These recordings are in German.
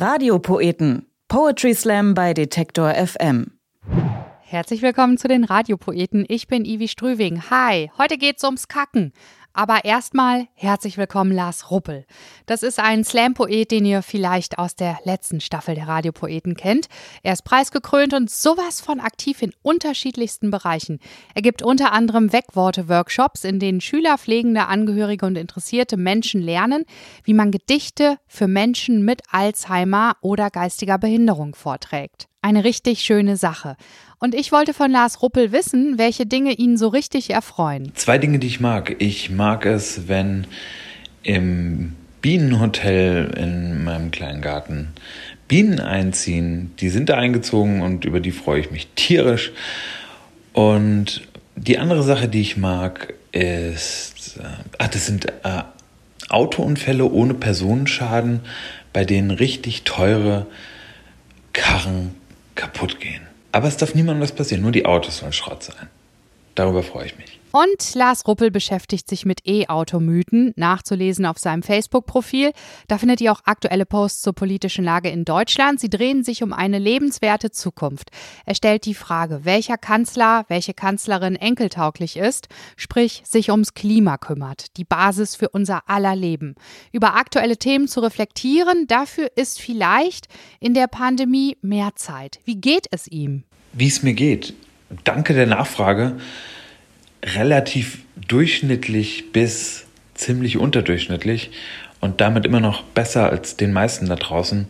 Radiopoeten. Poetry Slam bei Detektor FM. Herzlich willkommen zu den Radiopoeten. Ich bin Ivi Strüving. Hi, heute geht's ums Kacken. Aber erstmal herzlich willkommen Lars Ruppel. Das ist ein Slam-Poet, den ihr vielleicht aus der letzten Staffel der Radiopoeten kennt. Er ist preisgekrönt und sowas von aktiv in unterschiedlichsten Bereichen. Er gibt unter anderem Wegworte-Workshops, in denen Schüler, pflegende Angehörige und interessierte Menschen lernen, wie man Gedichte für Menschen mit Alzheimer oder geistiger Behinderung vorträgt. Eine richtig schöne Sache. Und ich wollte von Lars Ruppel wissen, welche Dinge ihn so richtig erfreuen. Zwei Dinge, die ich mag. Ich mag es, wenn im Bienenhotel in meinem kleinen Garten Bienen einziehen. Die sind da eingezogen und über die freue ich mich tierisch. Und die andere Sache, die ich mag, ist, äh, ach, das sind äh, Autounfälle ohne Personenschaden, bei denen richtig teure Karren kaputt gehen. Aber es darf niemandem was passieren, nur die Autos sollen Schrott sein. Darüber freue ich mich. Und Lars Ruppel beschäftigt sich mit E-Automythen, nachzulesen auf seinem Facebook-Profil. Da findet ihr auch aktuelle Posts zur politischen Lage in Deutschland. Sie drehen sich um eine lebenswerte Zukunft. Er stellt die Frage, welcher Kanzler, welche Kanzlerin enkeltauglich ist, sprich sich ums Klima kümmert, die Basis für unser aller Leben. Über aktuelle Themen zu reflektieren, dafür ist vielleicht in der Pandemie mehr Zeit. Wie geht es ihm? Wie es mir geht. Danke der Nachfrage relativ durchschnittlich bis ziemlich unterdurchschnittlich und damit immer noch besser als den meisten da draußen.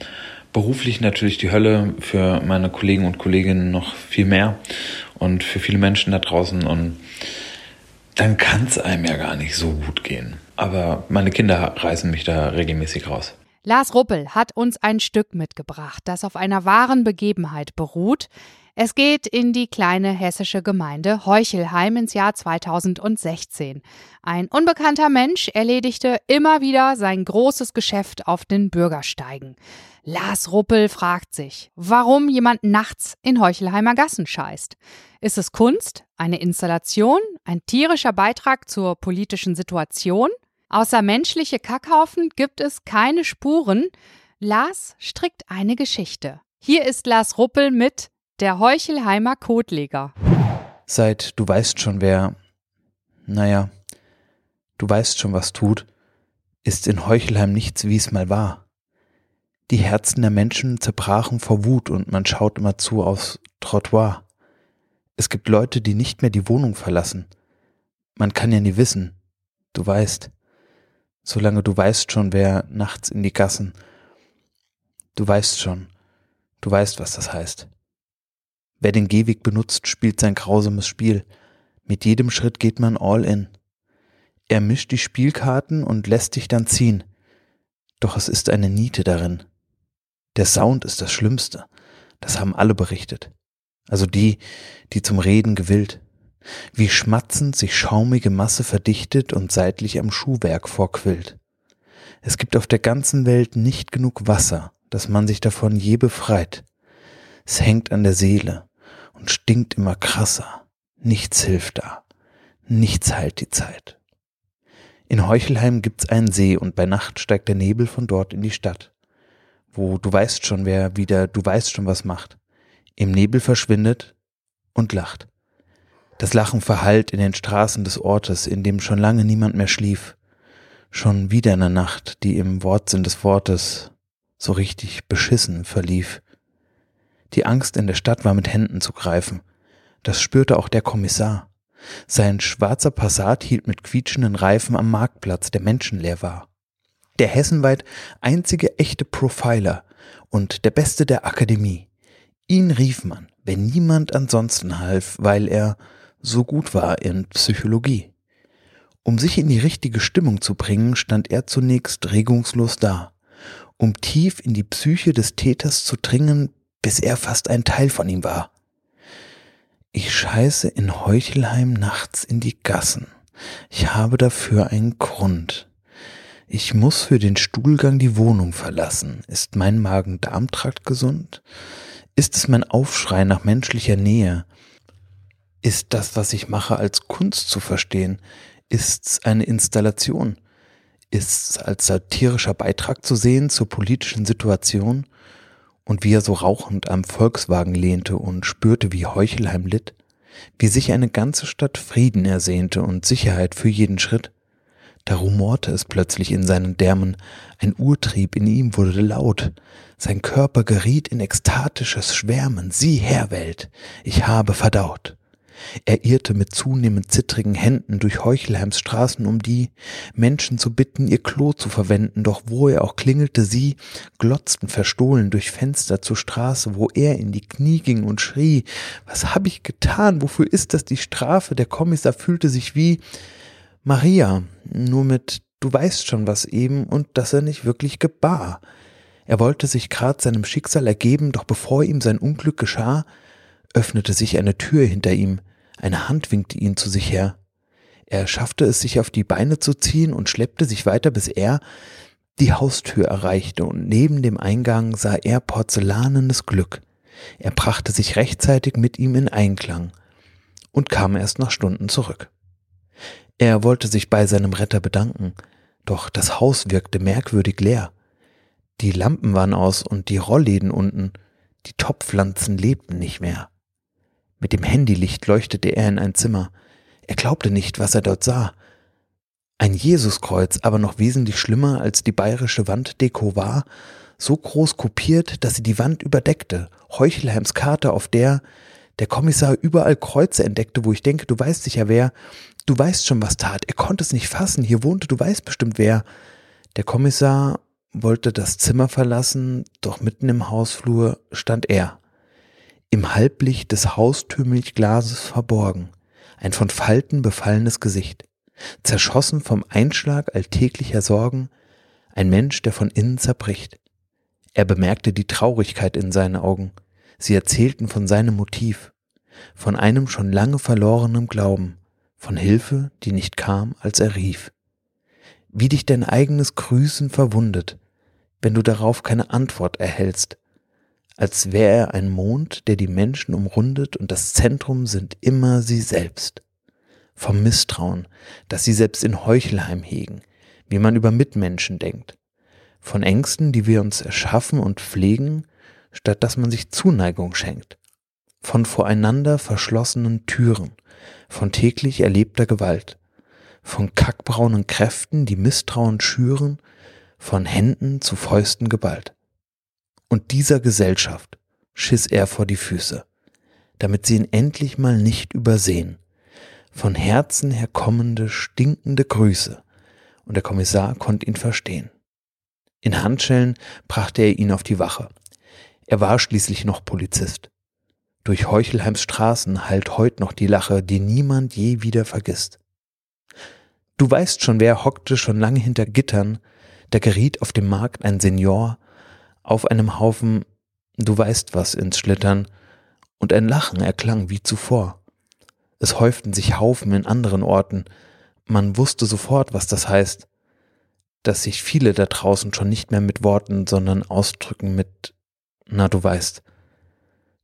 Beruflich natürlich die Hölle, für meine Kollegen und Kolleginnen noch viel mehr und für viele Menschen da draußen und dann kann es einem ja gar nicht so gut gehen. Aber meine Kinder reißen mich da regelmäßig raus. Lars Ruppel hat uns ein Stück mitgebracht, das auf einer wahren Begebenheit beruht. Es geht in die kleine hessische Gemeinde Heuchelheim ins Jahr 2016. Ein unbekannter Mensch erledigte immer wieder sein großes Geschäft auf den Bürgersteigen. Lars Ruppel fragt sich, warum jemand nachts in Heuchelheimer Gassen scheißt. Ist es Kunst, eine Installation, ein tierischer Beitrag zur politischen Situation? Außer menschliche Kackhaufen gibt es keine Spuren. Lars strickt eine Geschichte. Hier ist Lars Ruppel mit der Heuchelheimer Kotleger. Seit du weißt schon, wer, naja, du weißt schon, was tut, ist in Heuchelheim nichts, wie es mal war. Die Herzen der Menschen zerbrachen vor Wut und man schaut immer zu aufs Trottoir. Es gibt Leute, die nicht mehr die Wohnung verlassen. Man kann ja nie wissen. Du weißt. Solange du weißt schon, wer nachts in die Gassen. Du weißt schon. Du weißt, was das heißt. Wer den Gehweg benutzt, spielt sein grausames Spiel. Mit jedem Schritt geht man all in. Er mischt die Spielkarten und lässt dich dann ziehen. Doch es ist eine Niete darin. Der Sound ist das Schlimmste. Das haben alle berichtet. Also die, die zum Reden gewillt. Wie schmatzend sich schaumige Masse verdichtet und seitlich am Schuhwerk vorquillt. Es gibt auf der ganzen Welt nicht genug Wasser, dass man sich davon je befreit. Es hängt an der Seele, und stinkt immer krasser. Nichts hilft da. Nichts heilt die Zeit. In Heuchelheim gibt's einen See und bei Nacht steigt der Nebel von dort in die Stadt, wo du weißt schon, wer wieder du weißt schon was macht. Im Nebel verschwindet und lacht. Das Lachen verhallt in den Straßen des Ortes, in dem schon lange niemand mehr schlief. Schon wieder eine Nacht, die im Wortsinn des Wortes so richtig beschissen verlief. Die Angst in der Stadt war mit Händen zu greifen. Das spürte auch der Kommissar. Sein schwarzer Passat hielt mit quietschenden Reifen am Marktplatz, der menschenleer war. Der hessenweit einzige echte Profiler und der beste der Akademie. Ihn rief man, wenn niemand ansonsten half, weil er so gut war in Psychologie. Um sich in die richtige Stimmung zu bringen, stand er zunächst regungslos da. Um tief in die Psyche des Täters zu dringen, bis er fast ein Teil von ihm war. Ich scheiße in Heuchelheim nachts in die Gassen. Ich habe dafür einen Grund. Ich muss für den Stuhlgang die Wohnung verlassen. Ist mein Magen-Darm-Trakt gesund? Ist es mein Aufschrei nach menschlicher Nähe? Ist das, was ich mache, als Kunst zu verstehen? Ist's eine Installation? ist als satirischer Beitrag zu sehen zur politischen Situation und wie er so rauchend am Volkswagen lehnte und spürte, wie Heuchelheim litt, wie sich eine ganze Stadt Frieden ersehnte und Sicherheit für jeden Schritt. Da rumorte es plötzlich in seinen Därmen, ein Urtrieb in ihm wurde laut, sein Körper geriet in ekstatisches Schwärmen, sieh her, Welt, ich habe verdaut. Er irrte mit zunehmend zittrigen Händen durch Heuchelheims Straßen, um die Menschen zu bitten, ihr Klo zu verwenden, doch wo er auch klingelte, sie glotzten verstohlen durch Fenster zur Straße, wo er in die Knie ging und schrie, was hab ich getan, wofür ist das die Strafe? Der Kommissar fühlte sich wie Maria, nur mit du weißt schon was eben und dass er nicht wirklich gebar. Er wollte sich grad seinem Schicksal ergeben, doch bevor ihm sein Unglück geschah, öffnete sich eine Tür hinter ihm, eine Hand winkte ihn zu sich her. Er schaffte es, sich auf die Beine zu ziehen und schleppte sich weiter, bis er die Haustür erreichte, und neben dem Eingang sah er porzellanenes Glück. Er brachte sich rechtzeitig mit ihm in Einklang und kam erst nach Stunden zurück. Er wollte sich bei seinem Retter bedanken, doch das Haus wirkte merkwürdig leer. Die Lampen waren aus und die Rollläden unten, die Topfpflanzen lebten nicht mehr. Mit dem Handylicht leuchtete er in ein Zimmer. Er glaubte nicht, was er dort sah. Ein Jesuskreuz, aber noch wesentlich schlimmer als die bayerische Wanddeko war, so groß kopiert, dass sie die Wand überdeckte. Heuchelheims Karte, auf der der Kommissar überall Kreuze entdeckte, wo ich denke, du weißt sicher wer. Du weißt schon, was tat. Er konnte es nicht fassen. Hier wohnte, du weißt bestimmt wer. Der Kommissar wollte das Zimmer verlassen, doch mitten im Hausflur stand er im Halblicht des Haustürmilchglases verborgen, ein von Falten befallenes Gesicht, zerschossen vom Einschlag alltäglicher Sorgen, ein Mensch, der von innen zerbricht. Er bemerkte die Traurigkeit in seinen Augen, sie erzählten von seinem Motiv, von einem schon lange verlorenen Glauben, von Hilfe, die nicht kam, als er rief. Wie dich dein eigenes Grüßen verwundet, wenn du darauf keine Antwort erhältst, als wäre er ein Mond, der die Menschen umrundet und das Zentrum sind immer sie selbst. Vom Misstrauen, das sie selbst in Heuchelheim hegen, wie man über Mitmenschen denkt. Von Ängsten, die wir uns erschaffen und pflegen, statt dass man sich Zuneigung schenkt. Von voreinander verschlossenen Türen, von täglich erlebter Gewalt, von kackbraunen Kräften, die Misstrauen schüren, von Händen zu Fäusten geballt. Und dieser Gesellschaft schiss er vor die Füße, damit sie ihn endlich mal nicht übersehen. Von Herzen her kommende, stinkende Grüße, und der Kommissar konnte ihn verstehen. In Handschellen brachte er ihn auf die Wache. Er war schließlich noch Polizist. Durch Heuchelheims Straßen hallt heut noch die Lache, die niemand je wieder vergisst. Du weißt schon, wer hockte schon lange hinter Gittern, da geriet auf dem Markt ein Senior, auf einem Haufen Du weißt was ins Schlittern, und ein Lachen erklang wie zuvor. Es häuften sich Haufen in anderen Orten, man wusste sofort, was das heißt, dass sich viele da draußen schon nicht mehr mit Worten, sondern Ausdrücken mit Na du weißt.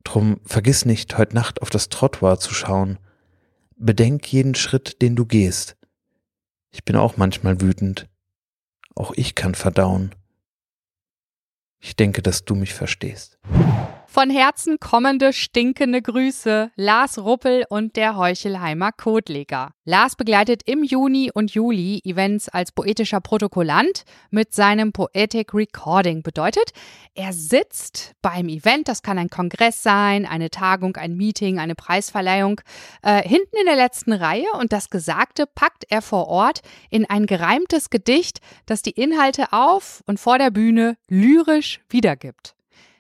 Drum vergiss nicht, heut Nacht auf das Trottoir zu schauen. Bedenk jeden Schritt, den du gehst. Ich bin auch manchmal wütend. Auch ich kann verdauen. Ich denke, dass du mich verstehst. Von Herzen kommende stinkende Grüße, Lars Ruppel und der Heuchelheimer Kotleger. Lars begleitet im Juni und Juli Events als poetischer Protokollant mit seinem Poetic Recording. Bedeutet, er sitzt beim Event, das kann ein Kongress sein, eine Tagung, ein Meeting, eine Preisverleihung, äh, hinten in der letzten Reihe und das Gesagte packt er vor Ort in ein gereimtes Gedicht, das die Inhalte auf und vor der Bühne lyrisch wiedergibt.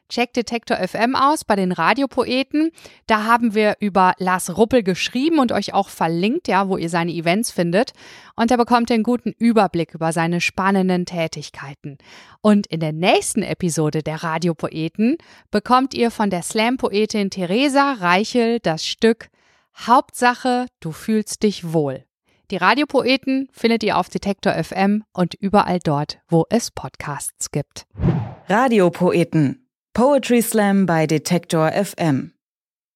Check Detektor FM aus bei den Radiopoeten. Da haben wir über Lars Ruppel geschrieben und euch auch verlinkt, ja, wo ihr seine Events findet. Und da bekommt ihr einen guten Überblick über seine spannenden Tätigkeiten. Und in der nächsten Episode der Radiopoeten bekommt ihr von der Slam-Poetin Theresa Reichel das Stück Hauptsache, du fühlst dich wohl. Die Radiopoeten findet ihr auf Detektor FM und überall dort, wo es Podcasts gibt. Radiopoeten Poetry Slam bei Detektor FM.